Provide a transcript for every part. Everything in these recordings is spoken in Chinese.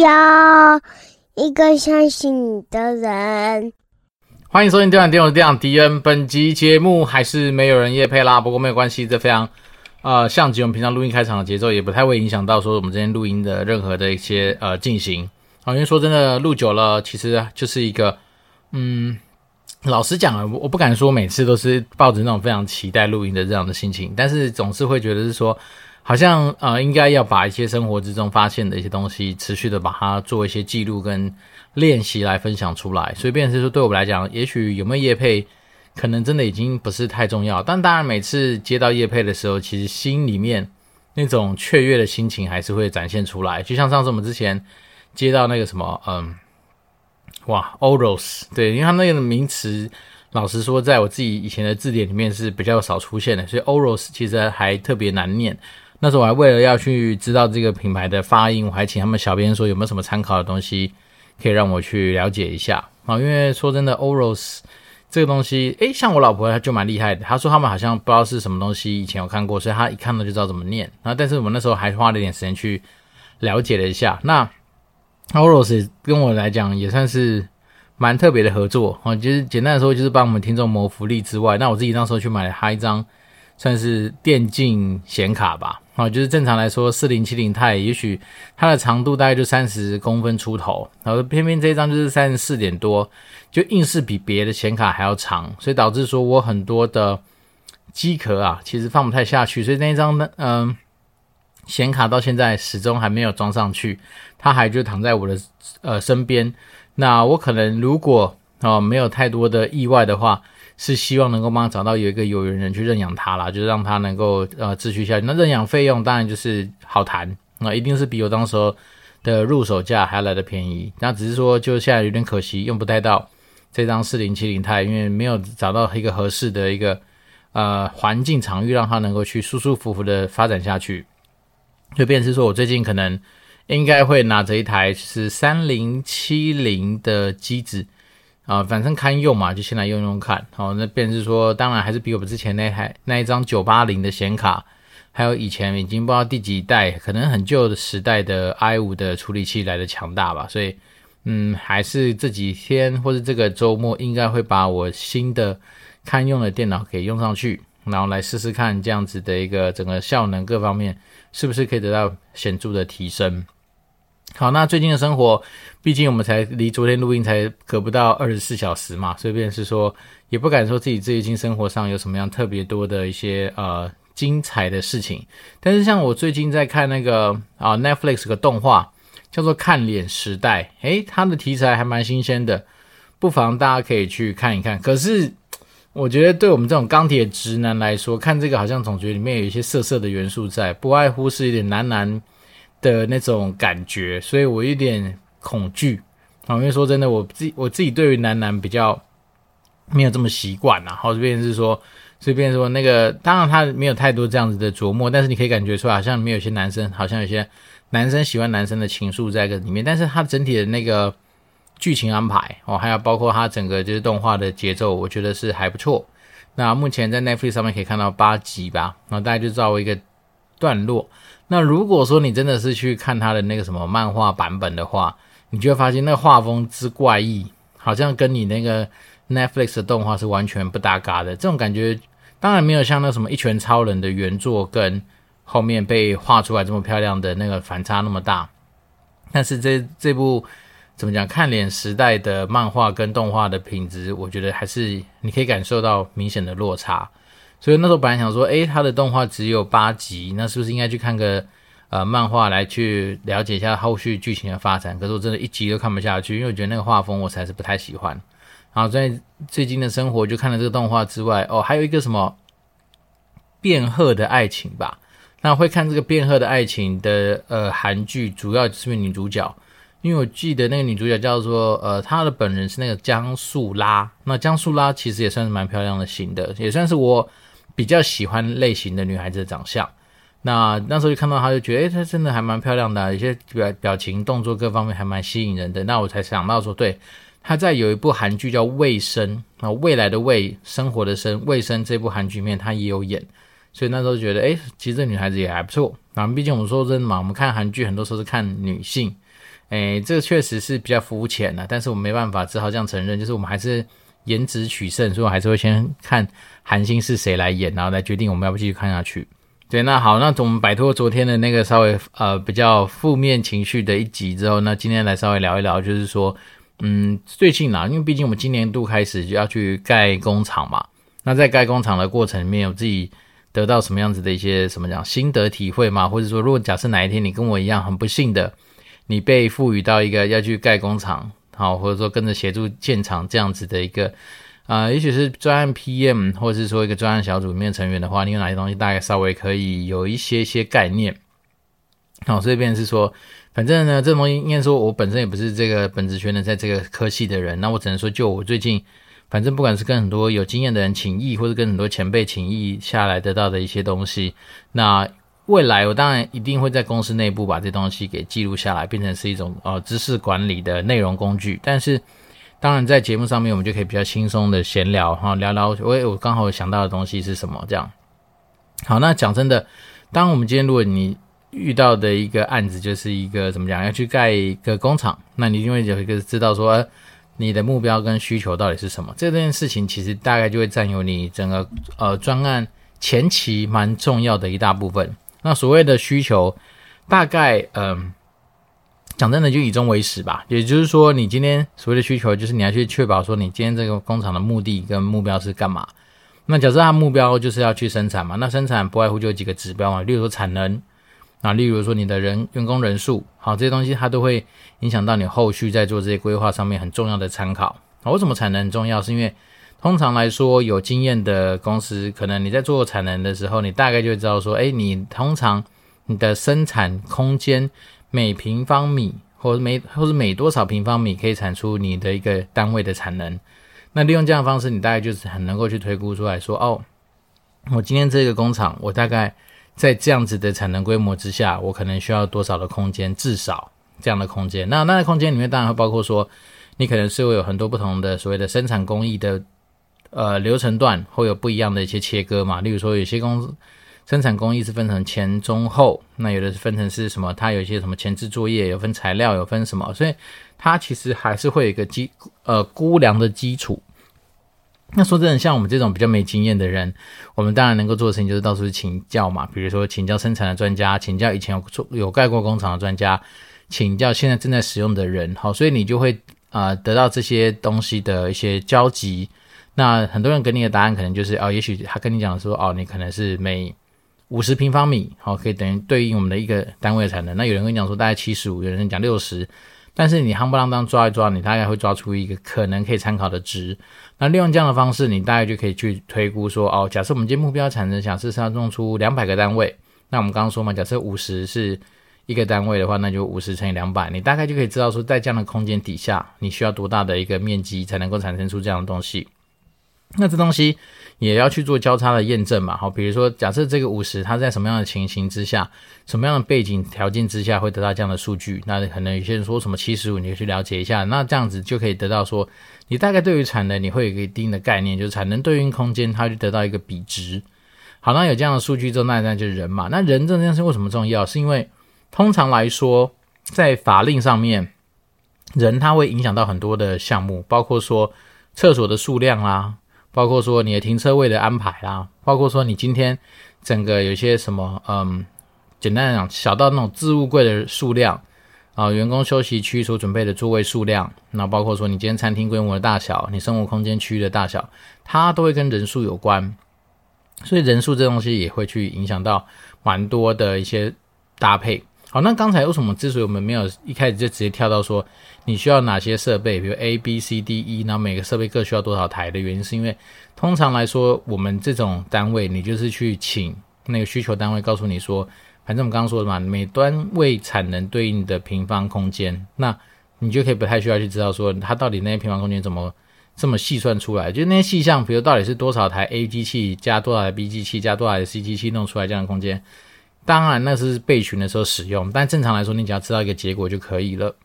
要一个相信你的人。欢迎收听《电玩电玩店长迪恩》。本集节目还是没有人夜配啦，不过没有关系，这非常呃像极我们平常录音开场的节奏，也不太会影响到说我们今天录音的任何的一些呃进行。啊，因为说真的，录久了其实就是一个嗯，老实讲啊，我不敢说每次都是抱着那种非常期待录音的这样的心情，但是总是会觉得是说，好像呃应该要把一些生活之中发现的一些东西，持续的把它做一些记录跟。练习来分享出来，所以变成是说，对我们来讲，也许有没有业配，可能真的已经不是太重要。但当然，每次接到业配的时候，其实心里面那种雀跃的心情还是会展现出来。就像上次我们之前接到那个什么，嗯，哇，Oros，对，因为它那个名词，老实说，在我自己以前的字典里面是比较少出现的，所以 Oros 其实还特别难念。那时候我还为了要去知道这个品牌的发音，我还请他们小编说有没有什么参考的东西。可以让我去了解一下啊，因为说真的，Oros 这个东西，诶，像我老婆她就蛮厉害的。她说他们好像不知道是什么东西，以前有看过，所以她一看到就知道怎么念。然后，但是我们那时候还花了点时间去了解了一下。那 Oros 跟我来讲也算是蛮特别的合作啊，就是简单的说，就是帮我们听众谋福利之外，那我自己那时候去买了他一张算是电竞显卡吧。啊，就是正常来说，四零七零钛也许它的长度大概就三十公分出头，然后偏偏这一张就是三十四点多，就硬是比别的显卡还要长，所以导致说我很多的机壳啊，其实放不太下去，所以那一张呢，嗯，显卡到现在始终还没有装上去，它还就躺在我的呃身边。那我可能如果哦没有太多的意外的话。是希望能够帮他找到有一个有缘人去认养他啦，就是让他能够呃继续下去。那认养费用当然就是好谈，那一定是比我当时候的入手价还要来得便宜。那只是说就现在有点可惜，用不太到这张四零七零钛，因为没有找到一个合适的一个呃环境场域，让他能够去舒舒服服的发展下去。就变成是说我最近可能应该会拿着一台是三零七零的机子。啊，反正堪用嘛，就先来用用看。好，那便是说，当然还是比我们之前那台那一张九八零的显卡，还有以前已经不知道第几代，可能很旧的时代的 i 五的处理器来的强大吧。所以，嗯，还是这几天或者这个周末，应该会把我新的堪用的电脑给用上去，然后来试试看这样子的一个整个效能各方面是不是可以得到显著的提升。好，那最近的生活，毕竟我们才离昨天录音才隔不到二十四小时嘛，所以便是说，也不敢说自己最近生活上有什么样特别多的一些呃精彩的事情。但是像我最近在看那个啊、Netflix 个动画，叫做《看脸时代》，诶，它的题材还蛮新鲜的，不妨大家可以去看一看。可是我觉得对我们这种钢铁直男来说，看这个好像总觉得里面有一些色色的元素在，不外乎是一点男男。的那种感觉，所以我有点恐惧啊。因为说真的，我自己我自己对于男男比较没有这么习惯啊。好，这边是说，这边说那个，当然他没有太多这样子的琢磨，但是你可以感觉出来，好像里面有些男生，好像有些男生喜欢男生的情愫在这里面。但是他整体的那个剧情安排哦，还有包括他整个就是动画的节奏，我觉得是还不错。那目前在 Netflix 上面可以看到八集吧，然后大家就照一个段落。那如果说你真的是去看他的那个什么漫画版本的话，你就会发现那个画风之怪异，好像跟你那个 Netflix 的动画是完全不搭嘎的。这种感觉当然没有像那什么一拳超人的原作跟后面被画出来这么漂亮的那个反差那么大。但是这这部怎么讲，看脸时代的漫画跟动画的品质，我觉得还是你可以感受到明显的落差。所以那时候本来想说，诶，他的动画只有八集，那是不是应该去看个呃漫画来去了解一下后续剧情的发展？可是我真的一集都看不下去，因为我觉得那个画风我实在是不太喜欢。然后在最近的生活就看了这个动画之外，哦，还有一个什么变鹤的爱情吧？那会看这个变鹤的爱情的呃韩剧，主要是女主角，因为我记得那个女主角叫做呃，她的本人是那个姜素拉。那姜素拉其实也算是蛮漂亮的型的，也算是我。比较喜欢类型的女孩子的长相，那那时候就看到她，就觉得，诶，她真的还蛮漂亮的，有些表表情、动作各方面还蛮吸引人的。那我才想到说，对，她在有一部韩剧叫《未生》啊，未来的未，生活的生，卫生这部韩剧里面她也有演。所以那时候觉得，哎，其实这女孩子也还不错。那毕竟我们说真的嘛，我们看韩剧很多时候是看女性，哎，这个确实是比较肤浅的，但是我没办法，只好这样承认，就是我们还是颜值取胜，所以我还是会先看韩星是谁来演，然后来决定我们要不继续看下去。对，那好，那我们摆脱昨天的那个稍微呃比较负面情绪的一集之后，那今天来稍微聊一聊，就是说，嗯，最近啊，因为毕竟我们今年度开始就要去盖工厂嘛，那在盖工厂的过程里面，有自己。得到什么样子的一些什么讲心得体会吗？或者说，如果假设哪一天你跟我一样很不幸的，你被赋予到一个要去盖工厂，好，或者说跟着协助建厂这样子的一个，啊、也许是专案 PM，或者是说一个专案小组里面成员的话，你有哪些东西大概稍微可以有一些些概念？好，所以便是说，反正呢，这东西应该说，我本身也不是这个本职学能在这个科系的人，那我只能说，就我最近。反正不管是跟很多有经验的人请益，或者跟很多前辈请益下来得到的一些东西，那未来我当然一定会在公司内部把这东西给记录下来，变成是一种呃知识管理的内容工具。但是当然在节目上面，我们就可以比较轻松的闲聊哈，聊聊我我刚好想到的东西是什么这样。好，那讲真的，当我们今天如果你遇到的一个案子就是一个怎么讲，要去盖一个工厂，那你因为有一个知道说。你的目标跟需求到底是什么？这件事情其实大概就会占有你整个呃专案前期蛮重要的一大部分。那所谓的需求，大概嗯、讲真的就以终为始吧。也就是说，你今天所谓的需求，就是你要去确保说你今天这个工厂的目的跟目标是干嘛。那假设它目标就是要去生产嘛，那生产不外乎就几个指标嘛，例如说产能。啊，例如说你的人员工人数，好，这些东西它都会影响到你后续在做这些规划上面很重要的参考。那，为什么产能很重要？是因为通常来说，有经验的公司，可能你在做产能的时候，你大概就会知道说，哎，你通常你的生产空间每平方米，或者每或者每多少平方米可以产出你的一个单位的产能。那利用这样的方式，你大概就是很能够去推估出来说，哦，我今天这个工厂，我大概。在这样子的产能规模之下，我可能需要多少的空间？至少这样的空间。那那个空间里面当然会包括说，你可能是会有很多不同的所谓的生产工艺的呃流程段，会有不一样的一些切割嘛。例如说，有些公司生产工艺是分成前中后，那有的是分成是什么？它有一些什么前置作业，有分材料，有分什么？所以它其实还是会有一个基呃估量的基础。那说真的，像我们这种比较没经验的人，我们当然能够做的事情就是到处请教嘛。比如说，请教生产的专家，请教以前有做有盖过工厂的专家，请教现在正在使用的人。好，所以你就会啊、呃、得到这些东西的一些交集。那很多人给你的答案可能就是哦，也许他跟你讲说哦，你可能是每五十平方米，好，可以等于对应我们的一个单位的产能。那有人跟你讲说大概七十五，有人讲六十。但是你夯不啷当抓一抓，你大概会抓出一个可能可以参考的值。那利用这样的方式，你大概就可以去推估说，哦，假设我们今天目标产能，假设是要弄出两百个单位。那我们刚刚说嘛，假设五十是一个单位的话，那就五十乘以两百，你大概就可以知道说，在这样的空间底下，你需要多大的一个面积才能够产生出这样的东西。那这东西。也要去做交叉的验证嘛，好，比如说假设这个五十，它在什么样的情形之下，什么样的背景条件之下会得到这样的数据？那可能有些人说什么七十五，你就去了解一下，那这样子就可以得到说，你大概对于产能你会有一个一定的概念，就是产能对应空间，它就得到一个比值。好，那有这样的数据之后，那那就是人嘛，那人这件事为什么重要？是因为通常来说，在法令上面，人他会影响到很多的项目，包括说厕所的数量啦。包括说你的停车位的安排啦，包括说你今天整个有些什么，嗯，简单来讲，小到那种置物柜的数量啊，员工休息区所准备的座位数量，那包括说你今天餐厅规模的大小，你生活空间区域的大小，它都会跟人数有关，所以人数这东西也会去影响到蛮多的一些搭配。好，那刚才为什么之所以我们没有一开始就直接跳到说你需要哪些设备，比如 A、B、C、D、E，那每个设备各需要多少台的原因，是因为通常来说，我们这种单位，你就是去请那个需求单位告诉你说，反正我们刚刚说的嘛，每单位产能对应的平方空间，那你就可以不太需要去知道说它到底那些平方空间怎么这么细算出来，就那些细项，比如到底是多少台 A 机器加多少台 B 机器加多少台 C 机器弄出来这样的空间。当然，那是备询的时候使用，但正常来说，你只要知道一个结果就可以了。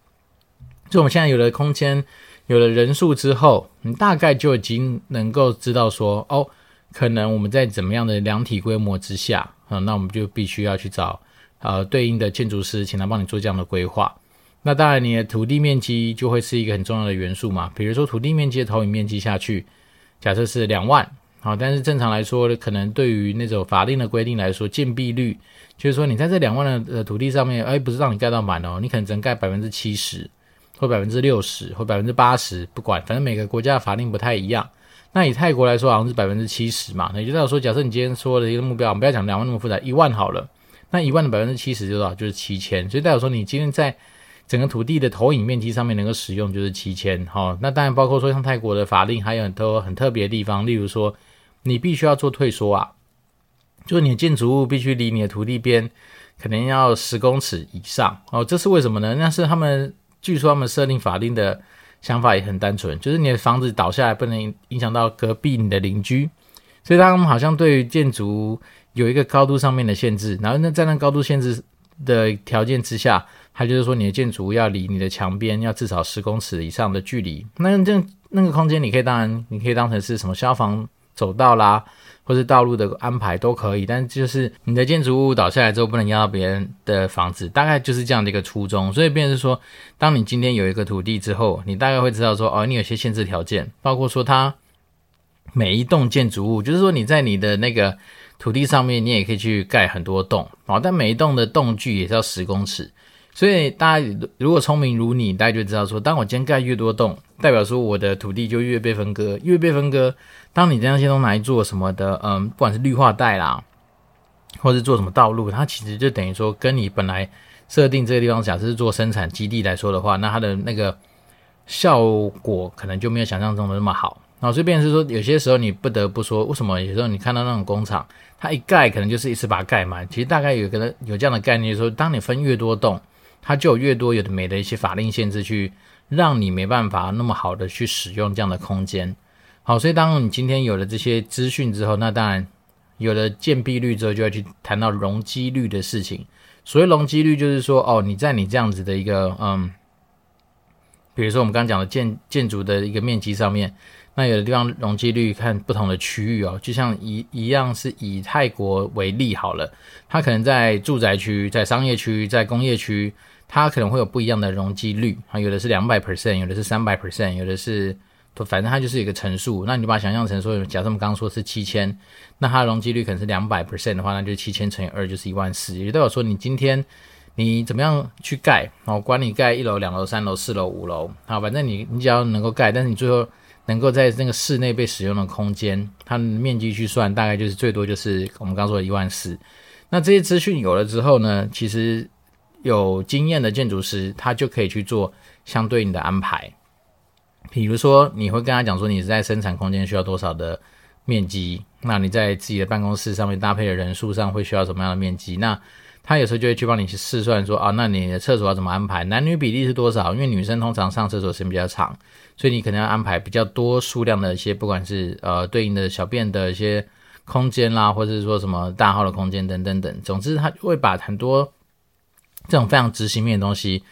就我们现在有了空间，有了人数之后，你大概就已经能够知道说，哦，可能我们在怎么样的量体规模之下，啊，那我们就必须要去找呃对应的建筑师，请他帮你做这样的规划。那当然，你的土地面积就会是一个很重要的元素嘛。比如说土地面积的投影面积下去，假设是两万，好，但是正常来说，可能对于那种法定的规定来说，建蔽率就是说你在这两万的土地上面，哎，不是让你盖到满哦，你可能只能盖百分之七十，或百分之六十，或百分之八十，不管，反正每个国家的法令不太一样。那以泰国来说，好像是百分之七十嘛。那也就是说，假设你今天说的一个目标，我们不要讲两万那么复杂，一万好了。那一万的百分之七十就多少？就是七千。所以代表说，你今天在整个土地的投影面积上面能够使用就是七千。好，那当然包括说像泰国的法令还有很多很特别的地方，例如说你必须要做退缩啊，就是你的建筑物必须离你的土地边可能要十公尺以上。哦，这是为什么呢？那是他们据说他们设定法令的。想法也很单纯，就是你的房子倒下来不能影响到隔壁你的邻居，所以他们好像对于建筑有一个高度上面的限制，然后那在那高度限制的条件之下，他就是说你的建筑物要离你的墙边要至少十公尺以上的距离，那这那个空间你可以当然你可以当成是什么消防走道啦。或是道路的安排都可以，但就是你的建筑物倒下来之后不能压到别人的房子，大概就是这样的一个初衷。所以，变成是说，当你今天有一个土地之后，你大概会知道说，哦，你有些限制条件，包括说它每一栋建筑物，就是说你在你的那个土地上面，你也可以去盖很多栋，哦，但每一栋的栋距也是要十公尺。所以大家如果聪明如你，大家就知道说，当我今天盖越多栋，代表说我的土地就越被分割，越被分割。当你这样些都拿来做什么的，嗯，不管是绿化带啦，或是做什么道路，它其实就等于说，跟你本来设定这个地方，假设是做生产基地来说的话，那它的那个效果可能就没有想象中的那么好。然后，所以变成是说，有些时候你不得不说，为什么有时候你看到那种工厂，它一盖可能就是一次把它盖满。其实大概有个有这样的概念，说当你分越多栋，它就有越多有的没的一些法令限制，去让你没办法那么好的去使用这样的空间。好，所以当你今天有了这些资讯之后，那当然有了建蔽率之后，就要去谈到容积率的事情。所谓容积率，就是说，哦，你在你这样子的一个，嗯，比如说我们刚刚讲的建建筑的一个面积上面，那有的地方容积率看不同的区域哦，就像一一样是以泰国为例好了，它可能在住宅区、在商业区、在工业区，它可能会有不一样的容积率啊，有的是两百 percent，有的是三百 percent，有的是。反正它就是一个乘数，那你把它想象成说，假设我们刚刚说是七千，那它的容积率可能是两百 percent 的话，那就七千乘以二就是一万四。也代表说，你今天你怎么样去盖，哦，管你盖一楼、两楼、三楼、四楼、五楼，好，反正你你只要能够盖，但是你最后能够在那个室内被使用的空间，它的面积去算，大概就是最多就是我们刚说的一万四。那这些资讯有了之后呢，其实有经验的建筑师他就可以去做相对应的安排。比如说，你会跟他讲说，你是在生产空间需要多少的面积？那你在自己的办公室上面搭配的人数上会需要什么样的面积？那他有时候就会去帮你去试算说，啊，那你的厕所要怎么安排？男女比例是多少？因为女生通常上厕所时间比较长，所以你可能要安排比较多数量的一些，不管是呃对应的小便的一些空间啦，或者是说什么大号的空间等等等。总之，他会把很多这种非常执行面的东西。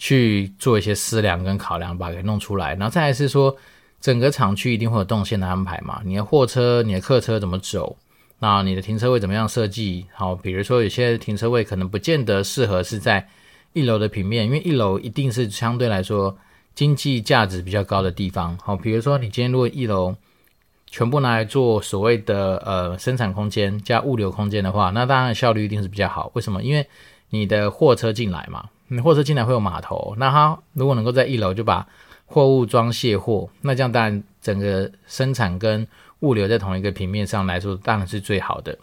去做一些思量跟考量，把它给弄出来。然后再来是说，整个厂区一定会有动线的安排嘛？你的货车、你的客车怎么走？那你的停车位怎么样设计？好，比如说有些停车位可能不见得适合是在一楼的平面，因为一楼一定是相对来说经济价值比较高的地方。好，比如说你今天如果一楼全部拿来做所谓的呃生产空间加物流空间的话，那当然效率一定是比较好。为什么？因为你的货车进来嘛。你货车进来会有码头，那它如果能够在一楼就把货物装卸货，那这样当然整个生产跟物流在同一个平面上来说，当然是最好的。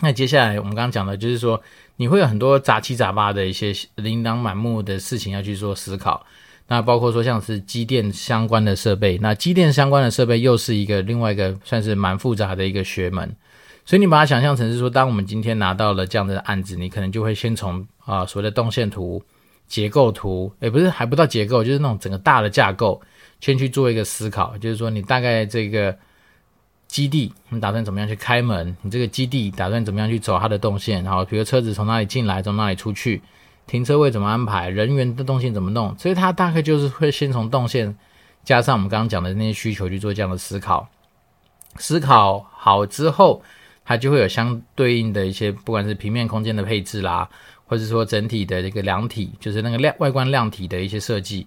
那接下来我们刚刚讲的就是说，你会有很多杂七杂八的一些琳琅满目的事情要去做思考，那包括说像是机电相关的设备，那机电相关的设备又是一个另外一个算是蛮复杂的一个学门。所以你把它想象成是说，当我们今天拿到了这样的案子，你可能就会先从啊所谓的动线图、结构图，也不是还不到结构，就是那种整个大的架构，先去做一个思考，就是说你大概这个基地，你打算怎么样去开门？你这个基地打算怎么样去走它的动线？然后比如车子从哪里进来，从哪里出去，停车位怎么安排，人员的动线怎么弄？所以它大概就是会先从动线加上我们刚刚讲的那些需求去做这样的思考。思考好之后，它就会有相对应的一些，不管是平面空间的配置啦，或者说整体的这个量体，就是那个量外观量体的一些设计。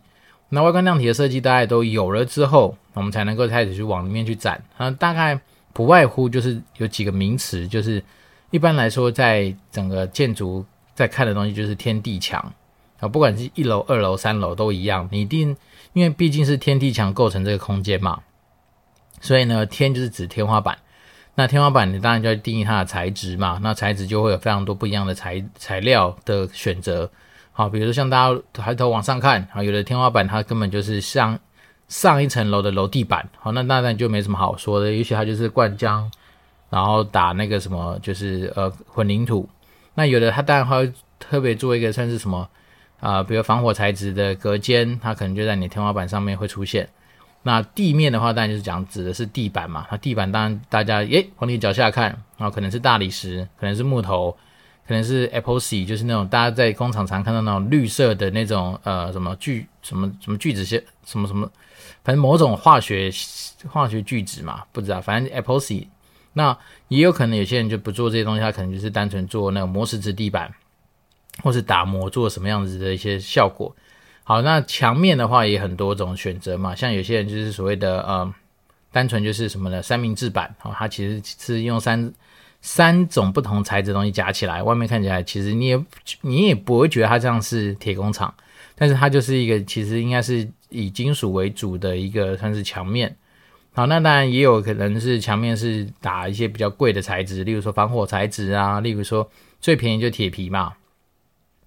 那外观量体的设计大概都有了之后，我们才能够开始去往里面去展。啊，大概不外乎就是有几个名词，就是一般来说，在整个建筑在看的东西就是天地墙啊，不管是一楼、二楼、三楼都一样，你一定因为毕竟是天地墙构成这个空间嘛，所以呢，天就是指天花板。那天花板你当然就要定义它的材质嘛，那材质就会有非常多不一样的材材料的选择。好，比如说像大家抬头往上看，啊，有的天花板它根本就是像上一层楼的楼地板，好，那当然就没什么好说的，也许它就是灌浆，然后打那个什么，就是呃混凝土。那有的它当然会特别做一个算是什么啊、比如防火材质的隔间，它可能就在你天花板上面会出现。那地面的话，当然就是讲指的是地板嘛。那地板当然大家诶往你脚下看，然后可能是大理石，可能是木头，可能是 epoxy，就是那种大家在工厂常看到那种绿色的那种呃什么聚什么什么聚酯些什么什么，反正某种化学化学聚酯嘛，不知道，反正 epoxy。那也有可能有些人就不做这些东西，他可能就是单纯做那个磨石子地板，或是打磨做什么样子的一些效果。好，那墙面的话也很多种选择嘛，像有些人就是所谓的呃，单纯就是什么呢？三明治板，哦，它其实是用三三种不同材质东西夹起来，外面看起来其实你也你也不会觉得它这样是铁工厂，但是它就是一个其实应该是以金属为主的一个算是墙面。好，那当然也有可能是墙面是打一些比较贵的材质，例如说防火材质啊，例如说最便宜就铁皮嘛。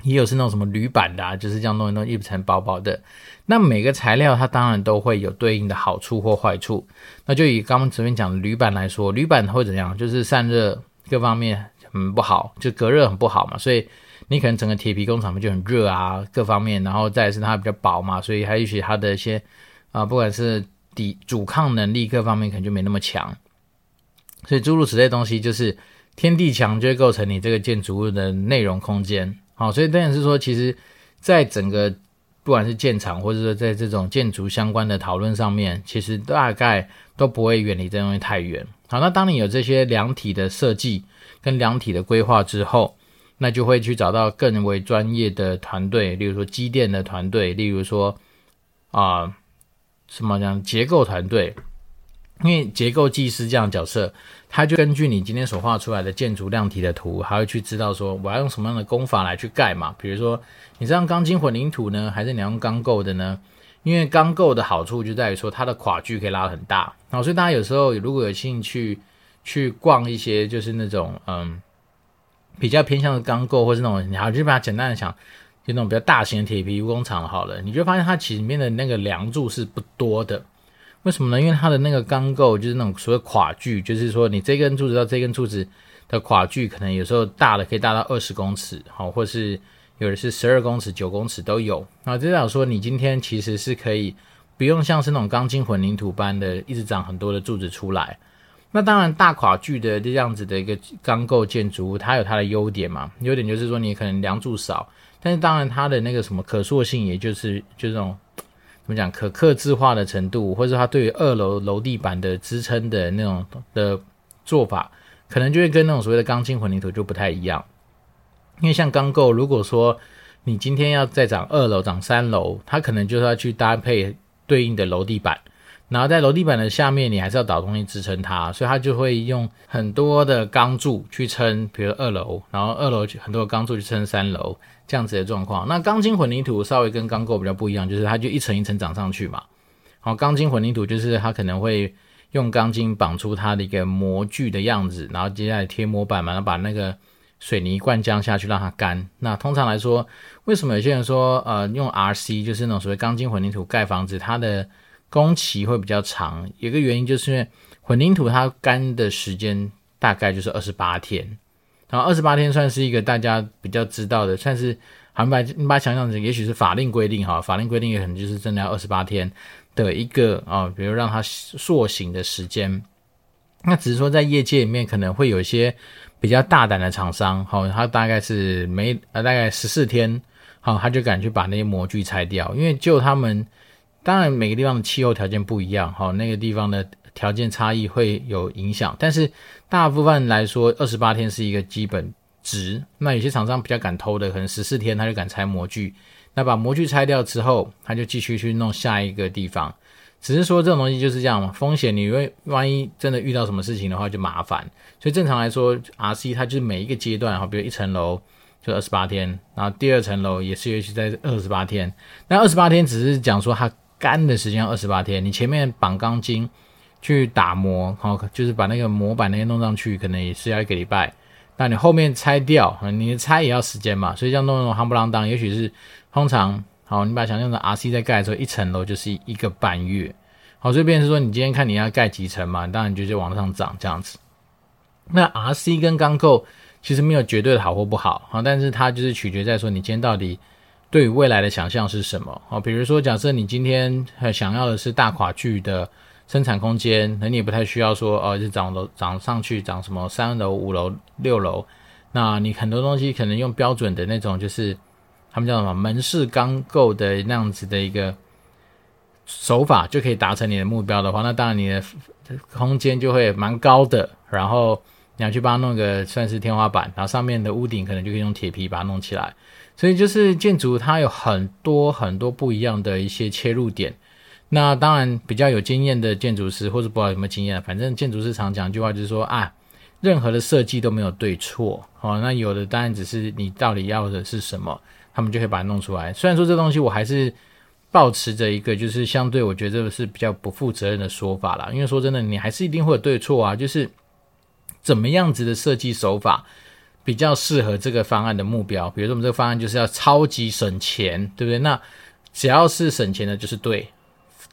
也有是那种什么铝板的，啊，就是这样弄一弄一层薄薄的。那每个材料它当然都会有对应的好处或坏处。那就以刚刚前面讲的铝板来说，铝板会怎样？就是散热各方面很不好，就隔热很不好嘛。所以你可能整个铁皮工厂就很热啊，各方面。然后再是它比较薄嘛，所以还有许它的一些啊，不管是抵阻抗能力各方面可能就没那么强。所以诸如此类东西，就是天地墙就会构成你这个建筑物的内容空间。好，所以当然是说，其实，在整个不管是建厂，或者说在这种建筑相关的讨论上面，其实大概都不会远离这东西太远。好，那当你有这些量体的设计跟量体的规划之后，那就会去找到更为专业的团队，例如说机电的团队，例如说啊、什么讲结构团队。因为结构技师这样角色，他就根据你今天所画出来的建筑量体的图，还会去知道说我要用什么样的工法来去盖嘛。比如说，你是用钢筋混凝土呢，还是你用钢构的呢？因为钢构的好处就在于说它的跨距可以拉很大。然后，所以大家有时候如果有兴趣去逛一些就是那种嗯比较偏向的钢构，或是那种你好就把它简单的想，那种比较大型的铁皮工厂好了，你就发现它其实里面的那个梁柱是不多的。为什么呢？因为它的那个钢构就是那种所谓跨距，就是说你这根柱子到这根柱子的跨距，可能有时候大的可以大到二十公尺，好，或是有的是十二公尺、九公尺都有。那，这代表说你今天其实是可以不用像是那种钢筋混凝土般的一直长很多的柱子出来。那当然大跨距的这样子的一个钢构建筑物，它有它的优点嘛，优点就是说你可能梁柱少，但是当然它的那个什么可塑性，也就是就这种。怎么讲可刻制化的程度，或者它对于二楼楼地板的支撑的那种的做法，可能就会跟那种所谓的钢筋混凝土就不太一样。因为像钢构，如果说你今天要再涨二楼、涨三楼，它可能就是要去搭配对应的楼地板，然后在楼地板的下面，你还是要找东西支撑它，所以它就会用很多的钢柱去撑，比如二楼，然后二楼很多的钢柱去撑三楼。这样子的状况，那钢筋混凝土稍微跟钢构比较不一样，就是它就一层一层长上去嘛。好，钢筋混凝土就是它可能会用钢筋绑出它的一个模具的样子，然后接下来贴模板嘛，然后把那个水泥灌浆下去让它干。那通常来说，为什么有些人说呃用 RC 就是那种所谓钢筋混凝土盖房子，它的工期会比较长？有一个原因就是因为混凝土它干的时间大概就是二十八天。然后二十八天算是一个大家比较知道的，算是好，你把你把它想象成，也许是法令规定哈，法令规定也可能就是真的要二十八天的一个啊、哦，比如让它塑形的时间。那只是说在业界里面可能会有一些比较大胆的厂商，好、哦，他大概是没呃大概十四天，好、他就敢去把那些模具拆掉，因为就他们当然每个地方的气候条件不一样，哈、那个地方的条件差异会有影响，但是大部分来说，二十八天是一个基本值。那有些厂商比较敢偷的，可能十四天他就敢拆模具，那把模具拆掉之后，他就继续去弄下一个地方。只是说这种东西就是这样嘛，风险你会万一真的遇到什么事情的话就麻烦。所以正常来说，RC 它就是每一个阶段哈，比如一层楼就二十八天，然后第二层楼也是也许在二十八天。那二十八天只是讲说它干的时间二十八天，你前面绑钢筋去打磨，好，就是把那个模板那些弄上去，可能也是要一个礼拜。那你后面拆掉，你拆也要时间嘛，所以这样弄弄夯不啷当，也许是通常。好，你把想象成 RC 在盖的时候，一层楼就是一个半月。好，这边是说你今天看你要盖几层嘛，当然就是往上涨这样子。那 RC 跟钢构其实没有绝对的好或不好，好，但是它就是取决在说你今天到底对于未来的想象是什么。好，比如说假设你今天想要的是大跨距的生产空间，那你也不太需要说哦，就涨楼涨上去涨什么三楼、五楼、六楼，那你很多东西可能用标准的那种就是。他们叫什么门式钢构的那样子的一个手法，就可以达成你的目标的话，那当然你的空间就会蛮高的。然后你要去帮他弄个算是天花板，然后上面的屋顶可能就可以用铁皮把它弄起来。所以就是建筑它有很多很多不一样的一些切入点。那当然比较有经验的建筑师，或者不知道有没有经验，反正建筑师常讲一句话就是说啊，任何的设计都没有对错哦。那有的当然只是你到底要的是什么。他们就可以把它弄出来。虽然说这东西我还是保持着一个，就是相对我觉得是比较不负责任的说法啦。因为说真的，你还是一定会有对错啊。就是怎么样子的设计手法比较适合这个方案的目标。比如说我们这个方案就是要超级省钱，对不对？那只要是省钱的就是对，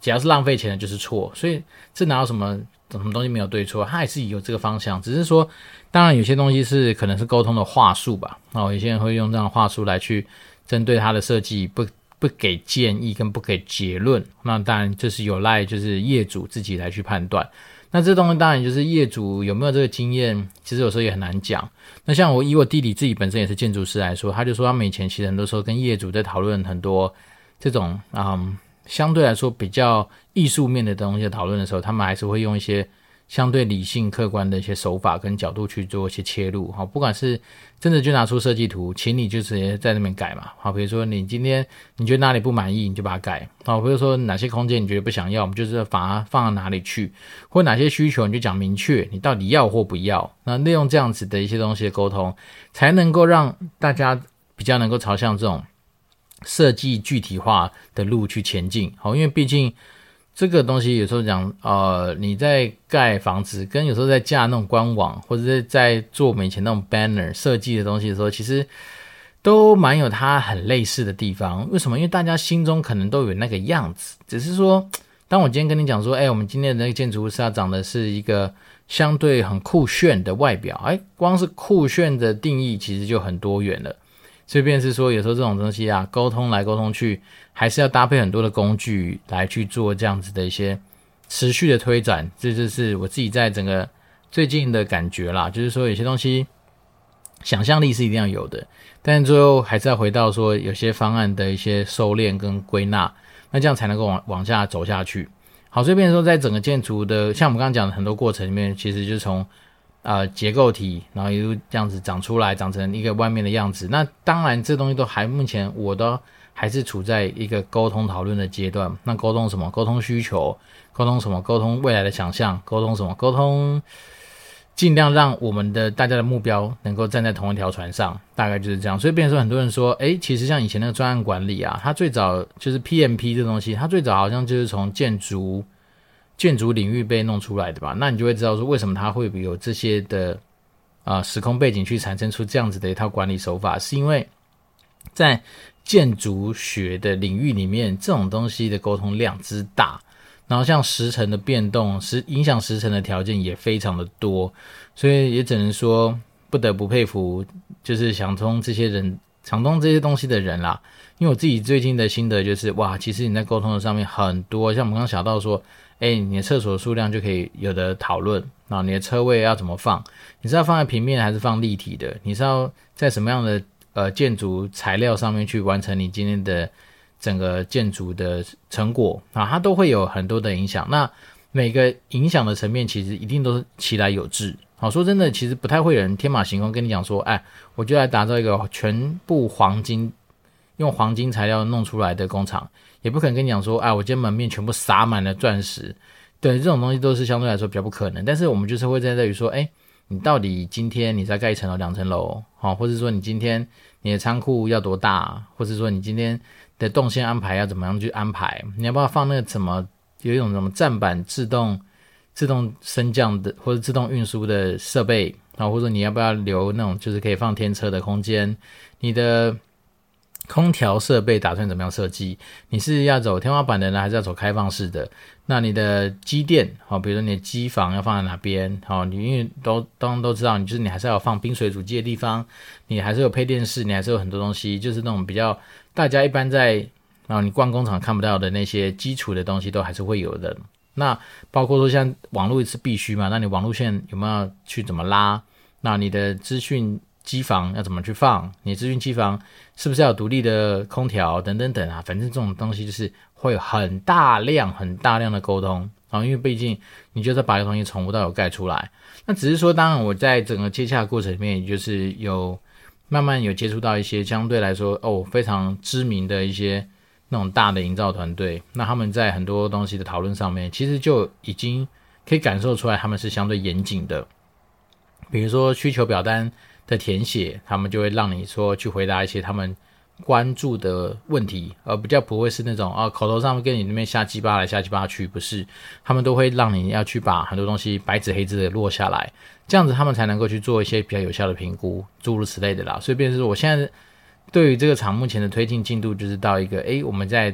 只要是浪费钱的就是错。所以这哪有什么什么东西没有对错？它也是有这个方向，只是说，当然有些东西是可能是沟通的话术吧。哦，有些人会用这样的话术来去。针对他的设计不不给建议跟不给结论，那当然这是有赖就是业主自己来去判断。那这东西当然就是业主有没有这个经验，其实有时候也很难讲。那像我以我弟弟自己本身也是建筑师来说，他就说他们以前其实很多时候跟业主在讨论很多这种嗯相对来说比较艺术面的东西讨论的时候，他们还是会用一些。相对理性、客观的一些手法跟角度去做一些切入，好，不管是真的就拿出设计图，请你就直接在那边改嘛，好，比如说你今天你觉得哪里不满意，你就把它改，好，比如说哪些空间你觉得不想要，我们就是把它放到哪里去，或哪些需求你就讲明确，你到底要或不要，那利用这样子的一些东西的沟通，才能够让大家比较能够朝向这种设计具体化的路去前进，好，因为毕竟。这个东西有时候讲，呃，你在盖房子，跟有时候在架那种官网，或者是在做我们以前那种 banner 设计的东西的时候，其实都蛮有它很类似的地方。为什么？因为大家心中可能都有那个样子，只是说，当我今天跟你讲说，哎，我们今天的那个建筑物是要长的是一个相对很酷炫的外表，哎，光是酷炫的定义其实就很多元了。所以便是说，有时候这种东西啊，沟通来沟通去，还是要搭配很多的工具来去做这样子的一些持续的推展。这就是我自己在整个最近的感觉啦，就是说有些东西想象力是一定要有的，但最后还是要回到说有些方案的一些收敛跟归纳，那这样才能够往往下走下去。好，所以便说，在整个建筑的，像我们刚刚讲的很多过程里面，其实就是从。呃，结构体，然后一路这样子长出来，长成一个外面的样子。那当然，这东西都还目前我都还是处在一个沟通讨论的阶段。那沟通什么？沟通需求，沟通什么？沟通未来的想象，沟通什么？沟通尽量让我们的大家的目标能够站在同一条船上，大概就是这样。所以，变成说很多人说，诶，其实像以前那个专案管理啊，它最早就是 PMP 这东西，它最早好像就是从建筑。建筑领域被弄出来的吧，那你就会知道说为什么它会有这些的啊、时空背景去产生出这样子的一套管理手法，是因为在建筑学的领域里面，这种东西的沟通量之大，然后像时程的变动，时影响时程的条件也非常的多，所以也只能说不得不佩服，就是想通这些人，想通这些东西的人啦。因为我自己最近的心得就是，哇，其实你在沟通的上面很多，像我们刚刚想到说。哎，你的厕所数量就可以有的讨论啊，你的车位要怎么放？你是要放在平面还是放立体的？你是要在什么样的呃建筑材料上面去完成你今天的整个建筑的成果啊？它都会有很多的影响。那每个影响的层面其实一定都是其来有致。好，说真的，其实不太会有人天马行空跟你讲说，哎，我就来打造一个全部黄金，用黄金材料弄出来的工厂，也不可能跟你讲说，啊，我今天门面全部撒满了钻石。对，这种东西都是相对来说比较不可能。但是我们就是会在这里说，哎，你到底今天你在盖一层楼、两层楼，好，或者说你今天你的仓库要多大，或者说你今天的动线安排要怎么样去安排？你要不要放那个什么，有一种什么站板自动？自动升降的或者自动运输的设备啊，或者你要不要留那种就是可以放天车的空间？你的空调设备打算怎么样设计？你是要走天花板的呢，还是要走开放式的？那你的机电好，比如说你的机房要放在哪边？好，你因为都当然都知道，你就是你还是要放冰水主机的地方，你还是有配电室，你还是有很多东西，就是那种比较大家一般在啊你逛工厂看不到的那些基础的东西，都还是会有的。那包括说像网络也是必须嘛？那你网络线有没有去怎么拉？那你的资讯机房要怎么去放？你咨询机房是不是要有独立的空调等等等啊？反正这种东西就是会有很大量、很大量的沟通啊，因为毕竟你就是把一个东西从无到有盖出来。那只是说，当然我在整个接洽过程里面，也就是有慢慢有接触到一些相对来说哦非常知名的一些。那种大的营造团队，那他们在很多东西的讨论上面，其实就已经可以感受出来，他们是相对严谨的。比如说需求表单的填写，他们就会让你说去回答一些他们关注的问题，而比较不会是那种啊口头上跟你那边瞎鸡巴来瞎鸡巴去，不是，他们都会让你要去把很多东西白纸黑字的落下来，这样子他们才能够去做一些比较有效的评估，诸如此类的啦。所以，变成说我现在。对于这个厂目前的推进进度，就是到一个诶，我们在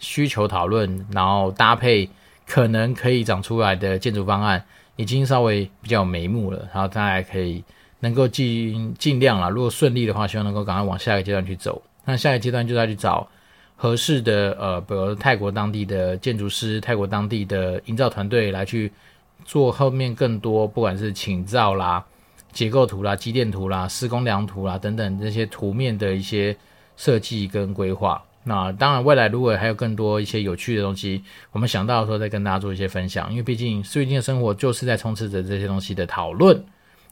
需求讨论，然后搭配可能可以长出来的建筑方案，已经稍微比较有眉目了，然后大家可以能够尽尽量啦，如果顺利的话，希望能够赶快往下一个阶段去走。那下一个阶段就要去找合适的呃，比如泰国当地的建筑师、泰国当地的营造团队来去做后面更多，不管是请造啦。结构图啦、机电图啦、施工量图啦等等这些图面的一些设计跟规划。那当然，未来如果还有更多一些有趣的东西，我们想到的时候再跟大家做一些分享。因为毕竟最近的生活就是在充斥着这些东西的讨论。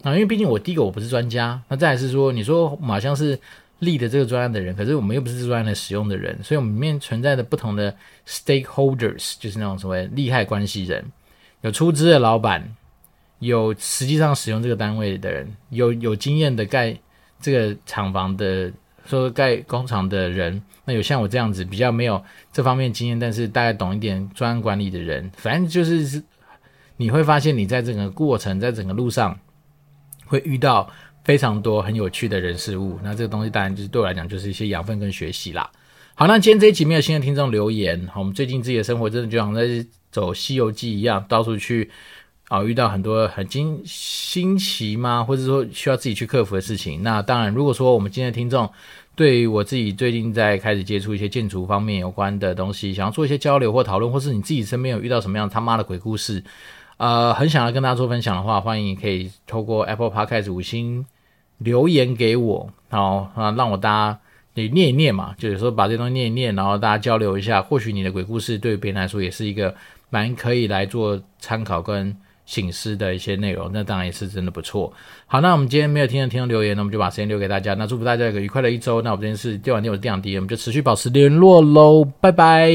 那因为毕竟我第一个我不是专家，那再来是说，你说我们好像是立的这个专案的人，可是我们又不是这专案的使用的人，所以我们里面存在的不同的 stakeholders，就是那种所谓利害关系人，有出资的老板。有实际上使用这个单位的人，有有经验的盖这个厂房的，说盖工厂的人，那有像我这样子比较没有这方面经验，但是大概懂一点专案管理的人，反正就是你会发现你在整个过程，在整个路上会遇到非常多很有趣的人事物。那这个东西当然就是对我来讲就是一些养分跟学习啦。好，那今天这一集没有新的听众留言，好，我们最近自己的生活真的就像在走《西游记》一样，到处去。啊，遇到很多很惊新奇吗？或者说需要自己去克服的事情。那当然，如果说我们今天的听众对于我自己最近在开始接触一些建筑方面有关的东西，想要做一些交流或讨论，或是你自己身边有遇到什么样他妈的鬼故事，呃，很想要跟大家做分享的话，欢迎可以透过 Apple Podcast 五星留言给我，好啊，让我大家你念一念嘛，就是说把这东西念一念，然后大家交流一下，或许你的鬼故事对别人来说也是一个蛮可以来做参考跟。醒狮的一些内容，那当然也是真的不错。好，那我们今天没有听的听众留言，那我们就把时间留给大家。那祝福大家有个愉快的一周。那我们今天是电玩店，我是电玩店，我们就持续保持联络喽，拜拜。